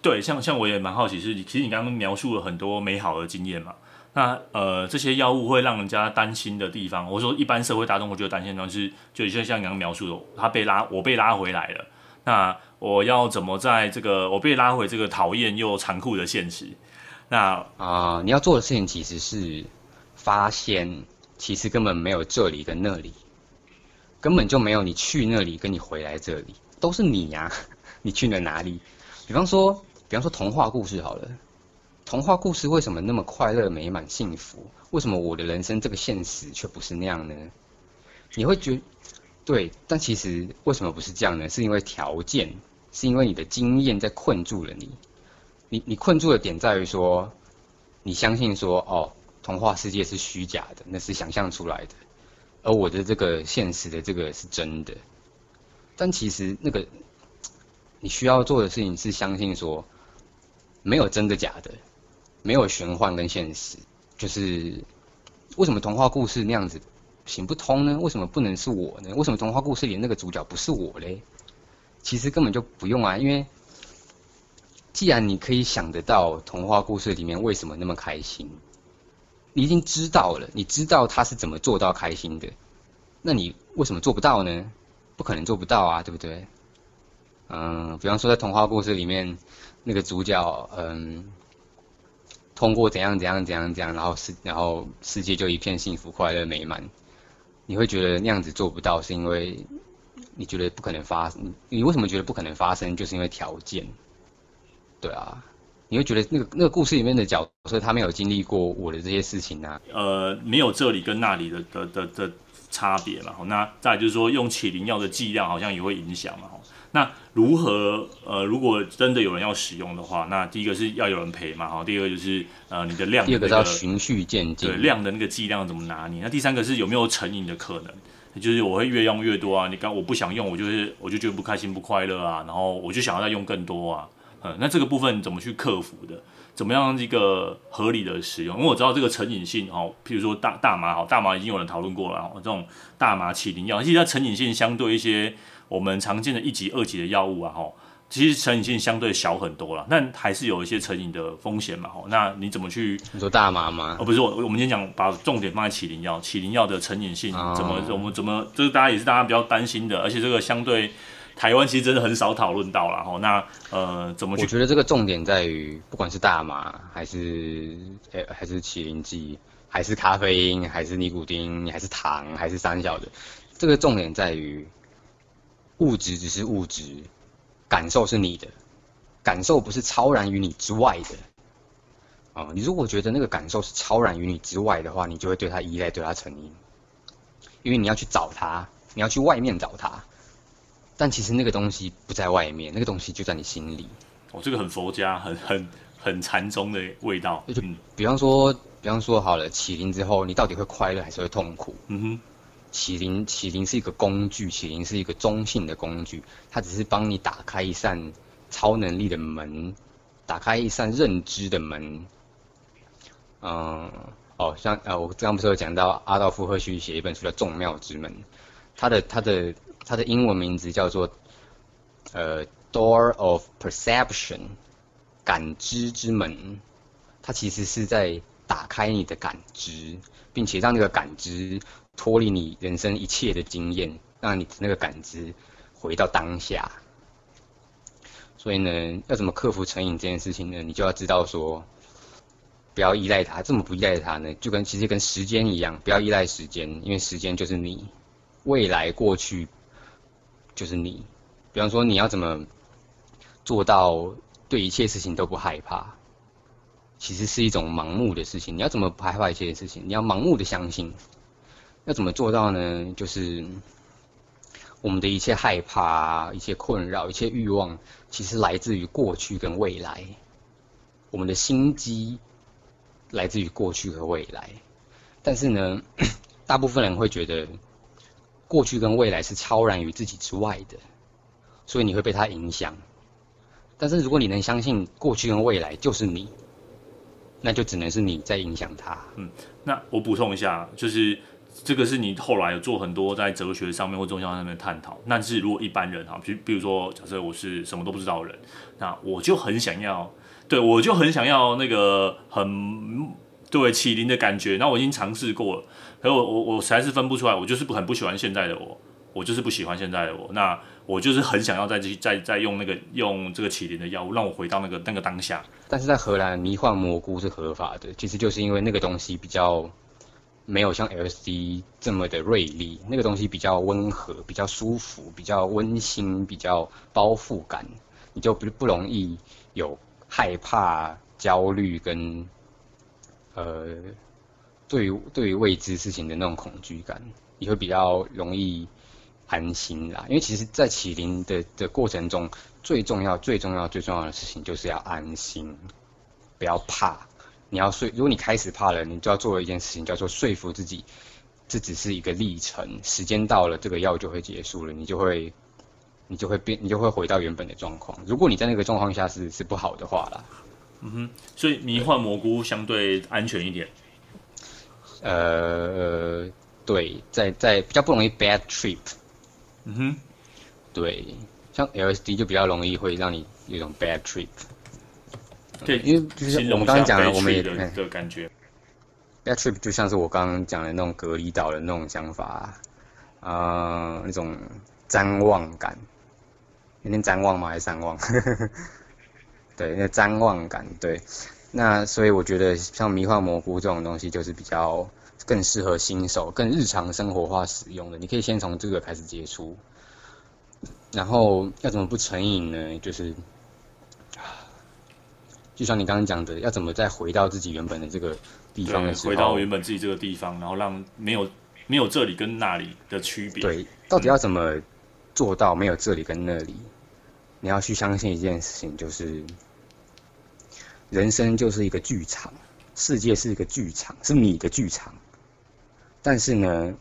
对，像像我也蛮好奇，是，其实你刚刚描述了很多美好的经验嘛。那呃，这些药物会让人家担心的地方，我说一般社会大众会觉得担心的地方是，就像像你刚刚描述的，他被拉，我被拉回来了。那我要怎么在这个我被拉回这个讨厌又残酷的现实？那啊，你要做的事情其实是。发现其实根本没有这里跟那里，根本就没有你去那里跟你回来这里，都是你呀、你去了哪里？比方说，比方说童话故事好了，童话故事为什么那么快乐、美满、幸福？为什么我的人生这个现实却不是那样呢？你会觉得对，但其实为什么不是这样呢？是因为条件，是因为你的经验在困住了你。你你困住的点在于说，你相信说哦。童话世界是虚假的，那是想象出来的，而我的这个现实的这个是真的，但其实那个你需要做的事情是相信说，没有真的假的，没有玄幻跟现实，就是为什么童话故事那样子行不通呢？为什么不能是我呢？为什么童话故事里那个主角不是我嘞？其实根本就不用啊，因为既然你可以想得到童话故事里面为什么那么开心，你已经知道了，你知道他是怎么做到开心的，那你为什么做不到呢？不可能做不到啊，对不对？嗯，比方说在童话故事里面，那个主角，嗯，通过怎样怎样怎样怎样，然后世然后世界就一片幸福快乐美满。你会觉得那样子做不到，是因为你觉得不可能发生。你为什么觉得不可能发生？就是因为条件。对啊，你会觉得那个那个故事里面的角色，他没有经历过我的这些事情啊。呃，没有这里跟那里的的的的。差别嘛，那再来就是说，用启灵药的剂量好像也会影响嘛，那如何呃，如果真的有人要使用的话，那第一个是要有人陪嘛，哈，第二个就是呃，你的量第二个是要循序渐进，对量的那个剂量怎么拿捏？那第三个是有没有成瘾的可能？就是我会越用越多啊，你刚我不想用，我就是我就觉得不开心不快乐啊，然后我就想要再用更多啊，嗯，那这个部分怎么去克服的？怎么样一个合理的使用？因为我知道这个成瘾性哦，譬如说大大麻哦，大麻已经有人讨论过了哦，这种大麻起灵药，其实它成瘾性相对一些我们常见的一级、二级的药物啊，哈，其实成瘾性相对小很多了，但还是有一些成瘾的风险嘛，哈。那你怎么去？你说大麻吗？哦，不是我，我们先讲把重点放在启灵药，启灵药的成瘾性怎么，我们怎么，这个大家也是大家比较担心的，而且这个相对。台湾其实真的很少讨论到了吼，那呃怎么去？我觉得这个重点在于，不管是大麻还是呃还是启灵剂，还是咖啡因，还是尼古丁，还是糖，还是三小的，这个重点在于物质只是物质，感受是你的，感受不是超然于你之外的。啊，你如果觉得那个感受是超然于你之外的话，你就会对它依赖，对它成瘾，因为你要去找它，你要去外面找它。但其实那个东西不在外面，那个东西就在你心里。哦，这个很佛家，很很很禅宗的味道。就比方说，比方说好了，起灵之后，你到底会快乐还是会痛苦？嗯哼。麒麟，麒麟是一个工具，麒麟是一个中性的工具，它只是帮你打开一扇超能力的门，打开一扇认知的门。嗯，哦，像呃，我刚刚不是有讲到阿道夫·赫胥写一本书叫《众妙之门》，他的他的。它的英文名字叫做呃 Door of Perception，感知之门。它其实是在打开你的感知，并且让那个感知脱离你人生一切的经验，让你的那个感知回到当下。所以呢，要怎么克服成瘾这件事情呢？你就要知道说，不要依赖它。这么不依赖它呢，就跟其实跟时间一样，不要依赖时间，因为时间就是你未来过去。就是你，比方说你要怎么做到对一切事情都不害怕，其实是一种盲目的事情。你要怎么不害怕一切事情？你要盲目的相信。要怎么做到呢？就是我们的一切害怕、一切困扰、一切欲望，其实来自于过去跟未来。我们的心机来自于过去和未来，但是呢，大部分人会觉得。过去跟未来是超然于自己之外的，所以你会被它影响。但是如果你能相信过去跟未来就是你，那就只能是你在影响它。嗯，那我补充一下，就是这个是你后来有做很多在哲学上面或宗教上面探讨。但是如果一般人哈，比比如说假设我是什么都不知道的人，那我就很想要，对，我就很想要那个很对启灵的感觉。那我已经尝试过了。可是我我我实在是分不出来，我就是很不喜欢现在的我，我就是不喜欢现在的我。那我就是很想要再去再再用那个用这个启灵的药物，让我回到那个那个当下。但是在荷兰，迷幻蘑菇是合法的，其实就是因为那个东西比较没有像 LSD 这么的锐利，那个东西比较温和，比较舒服，比较温馨，比较包覆感，你就不不容易有害怕、焦虑跟呃。对于对于未知事情的那种恐惧感，你会比较容易安心啦。因为其实，在启灵的的过程中，最重要、最重要、最重要的事情就是要安心，不要怕。你要说，如果你开始怕了，你就要做一件事情，叫做说服自己，这只是一个历程，时间到了，这个药就会结束了，你就会你就会变，你就会回到原本的状况。如果你在那个状况下是是不好的话啦，嗯哼，所以迷幻蘑菇相对安全一点。呃，对，在在比较不容易 bad trip。嗯哼，对，像 LSD 就比较容易会让你有一种 bad trip。对，因为就是我们刚刚讲的，我们也的的感觉。bad trip 就像是我刚刚讲的那种隔离岛的那种想法，啊、呃，那种瞻望感。有点瞻望吗？还是譫妄？对，那瞻望感，对。那所以我觉得像迷幻蘑菇这种东西，就是比较更适合新手、更日常生活化使用的。你可以先从这个开始接触，然后要怎么不成瘾呢？就是，就像你刚刚讲的，要怎么再回到自己原本的这个地方的时候，回到原本自己这个地方，然后让没有没有这里跟那里的区别。对，到底要怎么做到没有这里跟那里？你要去相信一件事情，就是。人生就是一个剧场，世界是一个剧场，是你的剧场。但是呢，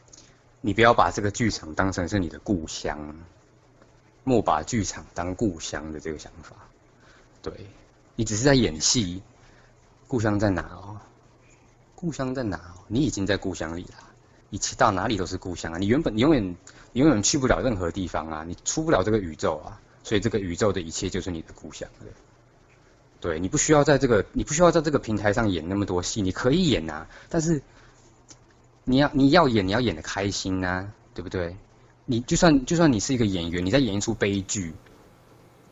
你不要把这个剧场当成是你的故乡，莫把剧场当故乡的这个想法。对，你只是在演戏，故乡在哪哦？故乡在哪哦？你已经在故乡里了，一切到哪里都是故乡啊！你原本你永远你永远去不了任何地方啊，你出不了这个宇宙啊，所以这个宇宙的一切就是你的故乡。对。对，你不需要在这个，你不需要在这个平台上演那么多戏，你可以演啊，但是你要你要演，你要演得开心啊，对不对？你就算就算你是一个演员，你在演一出悲剧，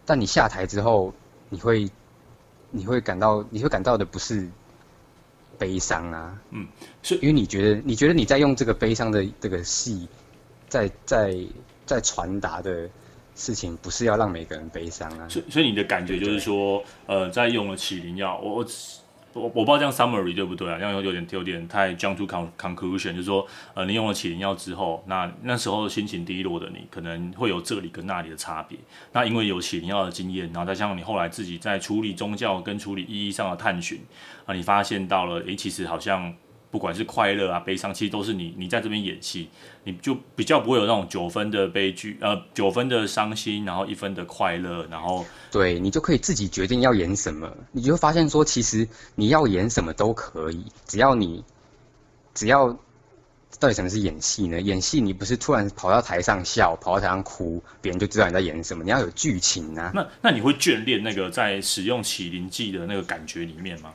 但你下台之后，你会你会感到你会感到的不是悲伤啊，嗯，是因为你觉得你觉得你在用这个悲伤的这个戏，在在在传达的。事情不是要让每个人悲伤啊，所以所以你的感觉就是说，呃，在用了起灵药，我我我我不知道这样 summary 对不对啊？这样有有点有点太 jump to conclusion，就是说，呃，你用了起灵药之后，那那时候心情低落的你，可能会有这里跟那里的差别。那因为有起灵药的经验，然后再加上你后来自己在处理宗教跟处理意义上的探寻，啊，你发现到了，诶，其实好像。不管是快乐啊、悲伤，其实都是你你在这边演戏，你就比较不会有那种九分的悲剧，呃，九分的伤心，然后一分的快乐，然后对你就可以自己决定要演什么，你就会发现说，其实你要演什么都可以，只要你只要到底什么是演戏呢？演戏你不是突然跑到台上笑，跑到台上哭，别人就知道你在演什么。你要有剧情啊。那那你会眷恋那个在使用麒麟记的那个感觉里面吗？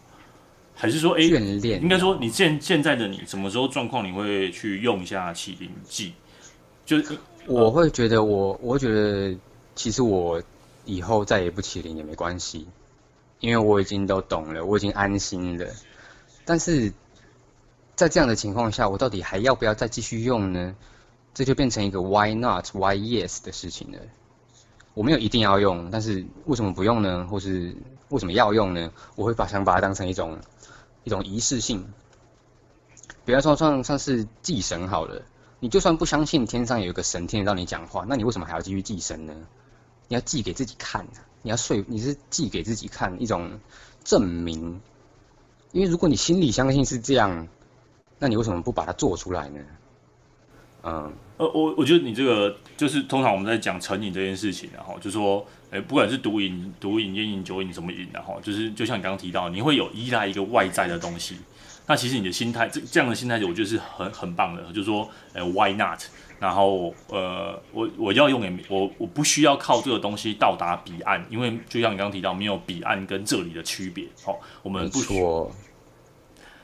还是说，哎、欸，应该说，你现现在的你，什么时候状况你会去用一下启灵剂？就是我会觉得我，我会觉得其实我以后再也不起灵也没关系，因为我已经都懂了，我已经安心了。但是在这样的情况下，我到底还要不要再继续用呢？这就变成一个 why not, why yes 的事情了。我没有一定要用，但是为什么不用呢？或是为什么要用呢？我会把想把它当成一种。一种仪式性，比方说像像是祭神好了，你就算不相信天上有一个神听得到你讲话，那你为什么还要继续祭神呢？你要祭给自己看，你要说你是祭给自己看一种证明，因为如果你心里相信是这样，那你为什么不把它做出来呢？嗯，呃，我我觉得你这个就是通常我们在讲成瘾这件事情，然后就说。哎，不管是毒瘾、毒瘾、烟瘾、酒瘾，什么瘾，然后就是就像你刚刚提到，你会有依赖一个外在的东西。那其实你的心态，这这样的心态，我觉得是很很棒的。就是说，哎，Why not？然后，呃，我我要用也我我不需要靠这个东西到达彼岸，因为就像你刚刚提到，没有彼岸跟这里的区别。好，我们不说。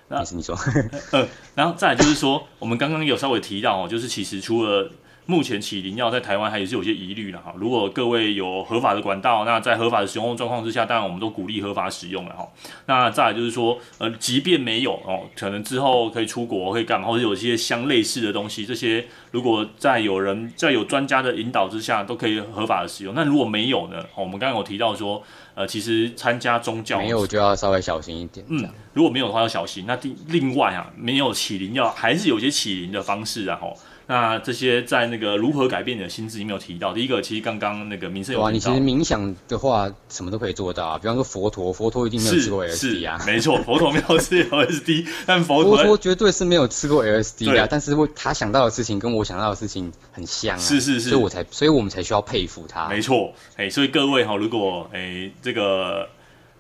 那你说，呃，然后再来就是说，我们刚刚有稍微提到哦，就是其实除了。目前起灵药在台湾还是有些疑虑的哈。如果各位有合法的管道，那在合法的使用状况之下，当然我们都鼓励合法使用了哈。那再来就是说，呃，即便没有哦，可能之后可以出国，可以干嘛，或者有一些相类似的东西，这些如果在有人在有专家的引导之下，都可以合法的使用。那如果没有呢？我们刚刚有提到说，呃，其实参加宗教没有就要稍微小心一点。嗯，如果没有的话要小心。那另另外啊，没有起灵药还是有些起灵的方式啊，吼。那这些在那个如何改变你的心智，你没有提到。第一个，其实刚刚那个民生有提到，你其实冥想的话，什么都可以做到啊。比方说佛陀，佛陀一定没有吃过 LSD 啊。没错，佛陀没有吃 LSD，但佛陀，佛陀绝对是没有吃过 LSD 啊。但是他想到的事情跟我想到的事情很像啊。是是是，所以我才，所以我们才需要佩服他。没错，哎，所以各位哈，如果哎这个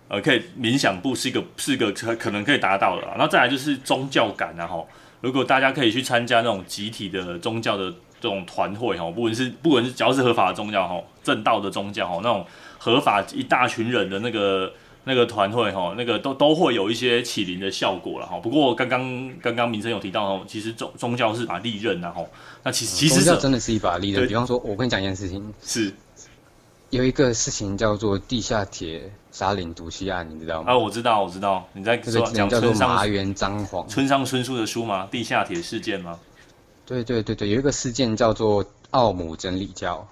呃可以冥想不是一个是一个可可能可以达到的。然后再来就是宗教感啊哈。如果大家可以去参加那种集体的宗教的这种团会哈，不管是不管是只要是合法的宗教哈，正道的宗教哈，那种合法一大群人的那个那个团会哈，那个都都会有一些起灵的效果了哈。不过刚刚刚刚民生有提到哦，其实宗宗教是把利刃然后，那其实其实宗教真的是一把利刃。比方说，我跟你讲一件事情，是有一个事情叫做地下铁。沙林毒气案，你知道吗？啊，我知道，我知道。你在说讲叫做麻原彰晃、村上春树的书吗？地下铁事件吗？对对对对，有一个事件叫做奥姆真理教。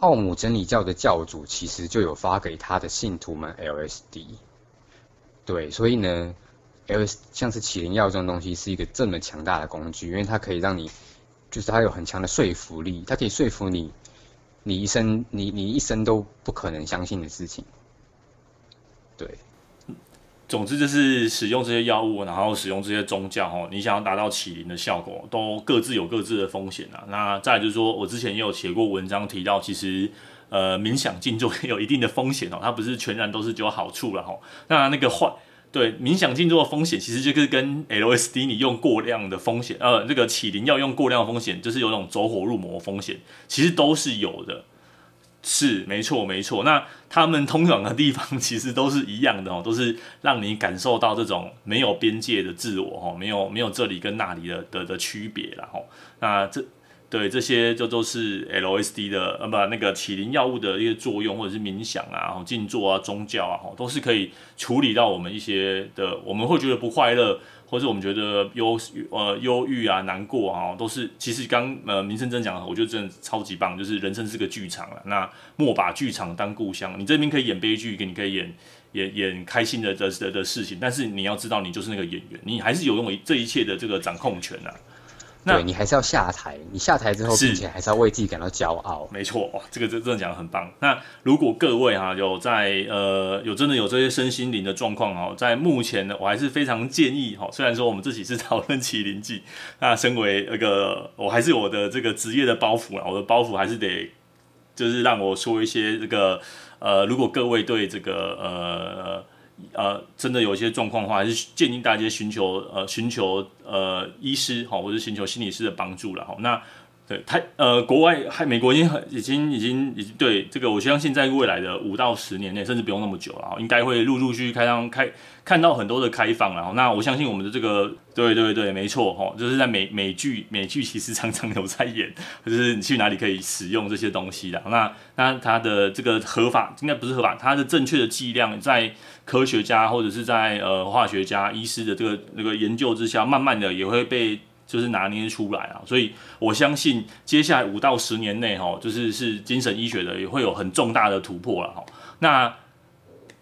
奥姆真理教的教主其实就有发给他的信徒们 LSD。对，所以呢，LS 像是麒麟药这种东西是一个这么强大的工具，因为它可以让你，就是它有很强的说服力，它可以说服你，你一生你你一生都不可能相信的事情。对，总之就是使用这些药物，然后使用这些宗教，哦，你想要达到启灵的效果，都各自有各自的风险啊。那再就是说，我之前也有写过文章提到，其实呃冥想静坐有一定的风险哦，它不是全然都是只有好处了哈。那那个坏，对冥想静坐的风险，其实就是跟 LSD 你用过量的风险，呃，这个启灵药用过量的风险，就是有种走火入魔的风险，其实都是有的。是没错没错，那他们通往的地方 其实都是一样的哦，都是让你感受到这种没有边界的自我哦，没有没有这里跟那里的的的区别了哦。那这对这些就都是 LSD 的呃不那个启灵药物的一些作用，或者是冥想啊、静坐啊、宗教啊，都是可以处理到我们一些的，我们会觉得不快乐。或者我们觉得忧呃忧郁啊难过啊，都是其实刚呃民生真讲，我觉得真的超级棒，就是人生是个剧场了，那莫把剧场当故乡。你这边可以演悲剧，给你可以演演演开心的的的的事情，但是你要知道，你就是那个演员，你还是有拥有这一切的这个掌控权啊。那对，你还是要下台，你下台之后，并且还是要为自己感到骄傲。没错，哇，这个真真的讲的很棒。那如果各位哈、啊、有在呃有真的有这些身心灵的状况哦，在目前呢，我还是非常建议哈。虽然说我们自己是讨论麒麟记，那身为那个我还是我的这个职业的包袱啊，我的包袱还是得就是让我说一些这个呃，如果各位对这个呃。呃，真的有一些状况的话，还是建议大家寻求呃寻求呃医师好，或者寻求心理师的帮助了好。那对他呃，国外还美国已经很已经已经已经对这个，我相信在未来的五到十年内，甚至不用那么久了，应该会陆陆续续开张开看到很多的开放了。那我相信我们的这个 对对对，没错哈，就是在美美剧美剧其实常常有在演，就是你去哪里可以使用这些东西的。那那它的这个合法应该不是合法，它的正确的剂量在科学家或者是在呃化学家、医师的这个那个研究之下，慢慢的也会被。就是拿捏出来啊，所以我相信接下来五到十年内哈，就是是精神医学的也会有很重大的突破了哈。那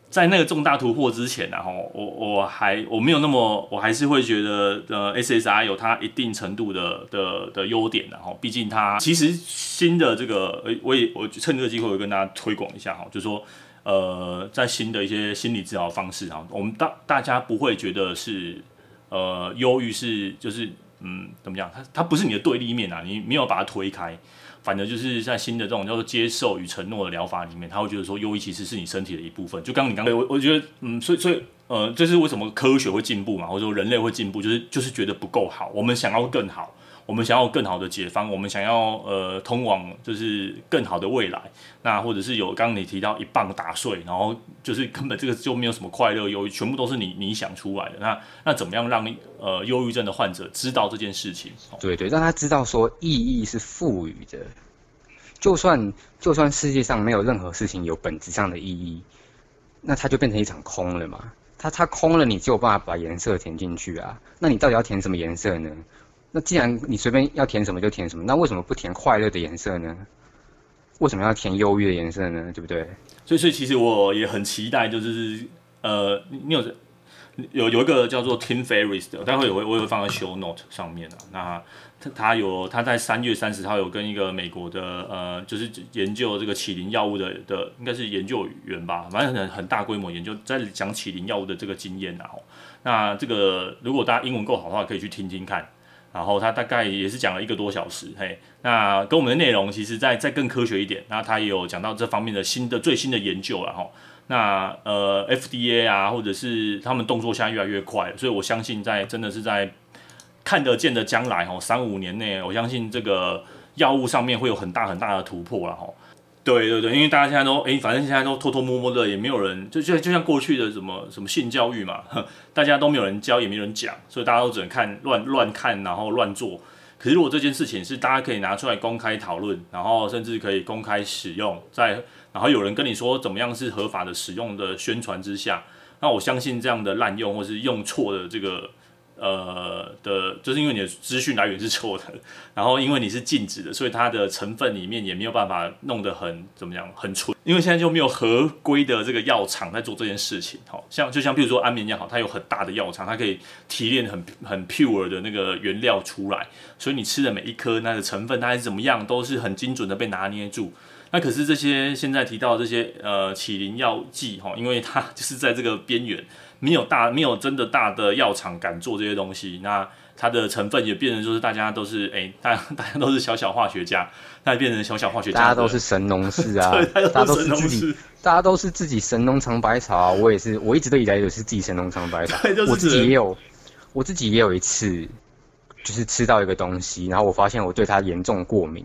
在那个重大突破之前呢，哈，我我还我没有那么，我还是会觉得呃，SSR 有它一定程度的的的优点的哈。毕竟它其实新的这个，我也我趁这个机会我跟大家推广一下哈，就是说呃，在新的一些心理治疗方式啊，我们大大家不会觉得是呃忧郁是就是。嗯，怎么样？它它不是你的对立面啊，你没有把它推开，反正就是在新的这种叫做接受与承诺的疗法里面，他会觉得说，忧郁其实是你身体的一部分。就刚刚你刚刚，我我觉得，嗯，所以所以呃，这是为什么科学会进步嘛，或者说人类会进步，就是就是觉得不够好，我们想要更好。我们想要更好的解方，我们想要呃通往就是更好的未来，那或者是有刚刚你提到一棒打碎，然后就是根本这个就没有什么快乐忧郁，全部都是你你想出来的。那那怎么样让呃忧郁症的患者知道这件事情？对对，让他知道说意义是赋予的，就算就算世界上没有任何事情有本质上的意义，那它就变成一场空了嘛。它它空了，你就有办法把颜色填进去啊。那你到底要填什么颜色呢？那既然你随便要填什么就填什么，那为什么不填快乐的颜色呢？为什么要填忧郁的颜色呢？对不对？所以，所以其实我也很期待，就是呃，你有有有一个叫做 Tim Ferriss 的，待会我会我也会放在 show note 上面啊。那他他有他在三月三十号有跟一个美国的呃，就是研究这个启灵药物的的，应该是研究员吧，反正很很大规模研究，在讲启灵药物的这个经验啊。那这个如果大家英文够好的话，可以去听听看。然后他大概也是讲了一个多小时，嘿，那跟我们的内容其实再再更科学一点。那他也有讲到这方面的新的最新的研究了哈。那呃，FDA 啊，或者是他们动作现在越来越快，所以我相信在真的是在看得见的将来哈，三五年内，我相信这个药物上面会有很大很大的突破了哈。对对对，因为大家现在都诶，反正现在都偷偷摸摸的，也没有人就就就像过去的什么什么性教育嘛，大家都没有人教，也没有人讲，所以大家都只能看乱乱看，然后乱做。可是如果这件事情是大家可以拿出来公开讨论，然后甚至可以公开使用，在然后有人跟你说怎么样是合法的使用的宣传之下，那我相信这样的滥用或是用错的这个呃的，就是因为你的资讯来源是错的，然后因为你是禁止的，所以它的成分里面也没有办法弄得很怎么样很纯，因为现在就没有合规的这个药厂在做这件事情，好像就像譬如说安眠药好，它有很大的药厂，它可以提炼很很 pure 的那个原料出来，所以你吃的每一颗那个成分它是怎么样，都是很精准的被拿捏住。那可是这些现在提到的这些呃启灵药剂哈，因为它就是在这个边缘，没有大没有真的大的药厂敢做这些东西，那它的成分也变成就是大家都是哎，大家大家都是小小化学家，那变成小小化学家，大家都是神农氏啊，大家都是自己，大家都是自己神农尝百草啊，我也是，我一直都以来也是自己神农尝百草，就是、我自己也有，我自己也有一次就是吃到一个东西，然后我发现我对它严重过敏。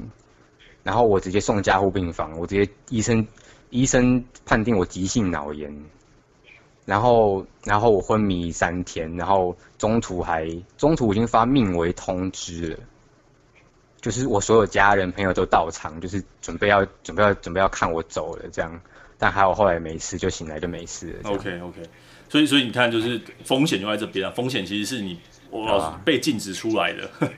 然后我直接送加护病房，我直接医生医生判定我急性脑炎，然后然后我昏迷三天，然后中途还中途已经发命危通知了，就是我所有家人朋友都到场，就是准备要准备要准备要看我走了这样，但还好后来没事，就醒来就没事了。OK OK，所以所以你看，就是风险就在这边啊，风险其实是你。我被禁止出来的，啊、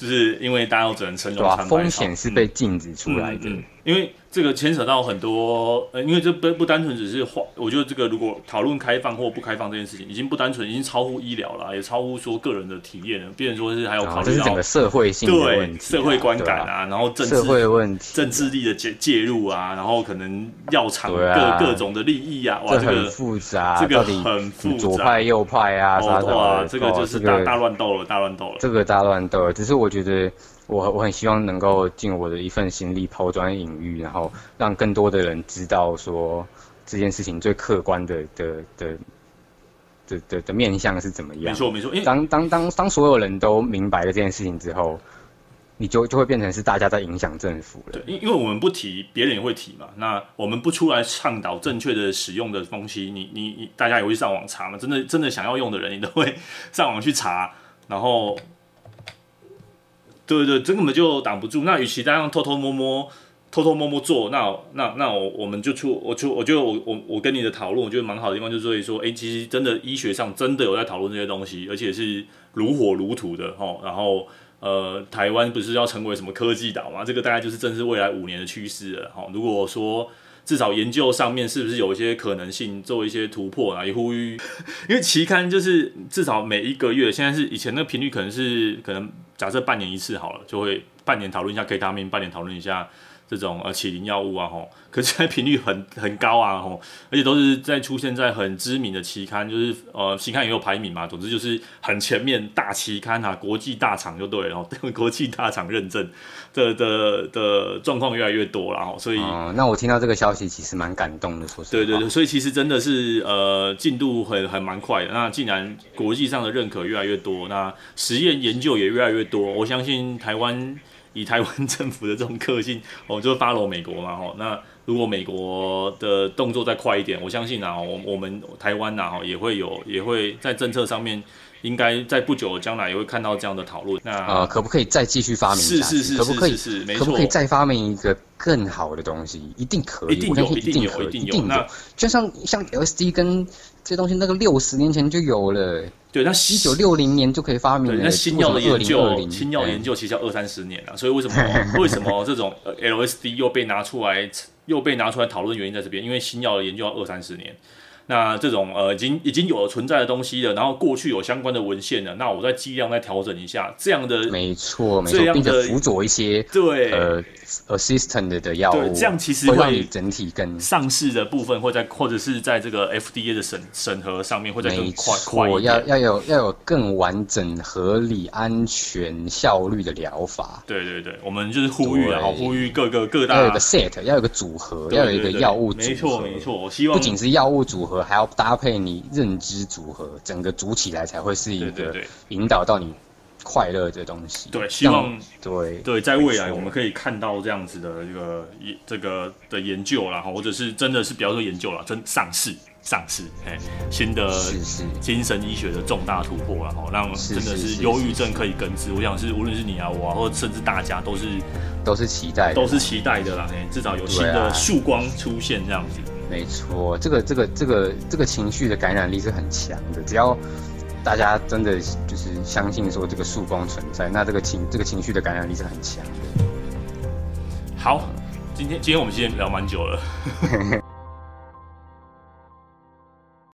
就是因为大家都只能称重参风险是被禁止出来的，嗯嗯嗯、因为。这个牵扯到很多，呃，因为这不不单纯只是话，我觉得这个如果讨论开放或不开放这件事情，已经不单纯，已经超乎医疗了，也超乎说个人的体验了。变成说是还有考虑到、啊、整个社会性对社会观感啊，啊。然后政治社会问题、政治力的介介入啊，然后可能药厂各、啊、各种的利益啊，哇，这个很复杂，这个很复杂，左派右派啊，哦、哇，这个就是大、这个、大乱斗了，大乱斗了，这个大乱斗，只是我觉得。我我很希望能够尽我的一份心力抛砖引玉，然后让更多的人知道说这件事情最客观的的的的的的面向是怎么样。没错没错，因为当当当当所有人都明白了这件事情之后，你就就会变成是大家在影响政府了。对，因因为我们不提，别人也会提嘛。那我们不出来倡导正确的使用的东西，你你你大家也会上网查嘛？真的真的想要用的人，你都会上网去查，然后。对对，这根本就挡不住。那与其这样偷偷摸摸、偷偷摸摸做，那那那我我们就出，我出，我就我我我跟你的讨论，我觉得蛮好的地方，就是说，哎，其实真的医学上真的有在讨论这些东西，而且是如火如荼的哈。然后呃，台湾不是要成为什么科技岛嘛？这个大概就是正是未来五年的趋势了哈。如果说至少研究上面是不是有一些可能性做一些突破啊？也呼吁，因为期刊就是至少每一个月，现在是以前那个频率可能是可能。假设半年一次好了，就会半年讨论一下 K 他命，半年讨论一下这种呃启灵药物啊吼，可是现在频率很很高啊吼，而且都是在出现在很知名的期刊，就是呃期刊也有排名嘛，总之就是很前面大期刊啊，国际大厂就对了，然后 国际大厂认证的的的状况越来越多了吼，所以、嗯、那我听到这个消息其实蛮感动的，说实话。对对对，所以其实真的是呃进度很很蛮快的。那既然国际上的认可越来越多，那实验研究也越来越多，我相信台湾。以台湾政府的这种个性，哦，就 follow 美国嘛，哦，那如果美国的动作再快一点，我相信啊，我我们台湾呐，哈，也会有，也会在政策上面，应该在不久的将来也会看到这样的讨论。那呃，可不可以再继续发明？是是是，可不可以？是没错，可不可以再发明一个更好的东西？一定可以，一定有，一定有，一定有。那就像像 LSD 跟这东西，那个六十年前就有了。对，那一九六零年就可以发明。那新药的研究，新药研究其实要二三十年了。所以为什么 为什么这种 LSD 又被拿出来又被拿出来讨论？原因在这边，因为新药的研究要二三十年。那这种呃已经已经有了存在的东西了，然后过去有相关的文献了，那我再剂量再调整一下，这样的没错没错，并且辅佐一些对呃 assistant 的药物，这样其实会让你整体跟上市的部分会在或者是在这个 FDA 的审审核上面会再更快快要要有要有更完整、合理、安全、效率的疗法。对对对，我们就是呼吁啊，呼吁各个各大要有个 set，要有个组合，要有一个药物组合，没错没错，我希望不仅是药物组合。还要搭配你认知组合，整个组起来才会是一个引导到你快乐的东西。对，希望对对，在未来我们可以看到这样子的一个这个的研究啦，或者是真的是比方说研究了，真上市上市，哎，新的精神医学的重大突破了，哈，让真的是忧郁症可以根治。我想是无论是你啊，我啊，或者甚至大家都是都是期待，都是期待的啦，哎，至少有新的曙光出现这样子。没错，这个这个这个这个情绪的感染力是很强的。只要大家真的就是相信说这个曙光存在，那这个情这个情绪的感染力是很强的。好，今天今天我们今天聊蛮久了。